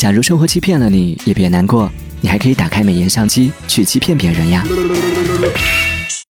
假如生活欺骗了你也别难过你还可以打开美颜相机去欺骗别人呀。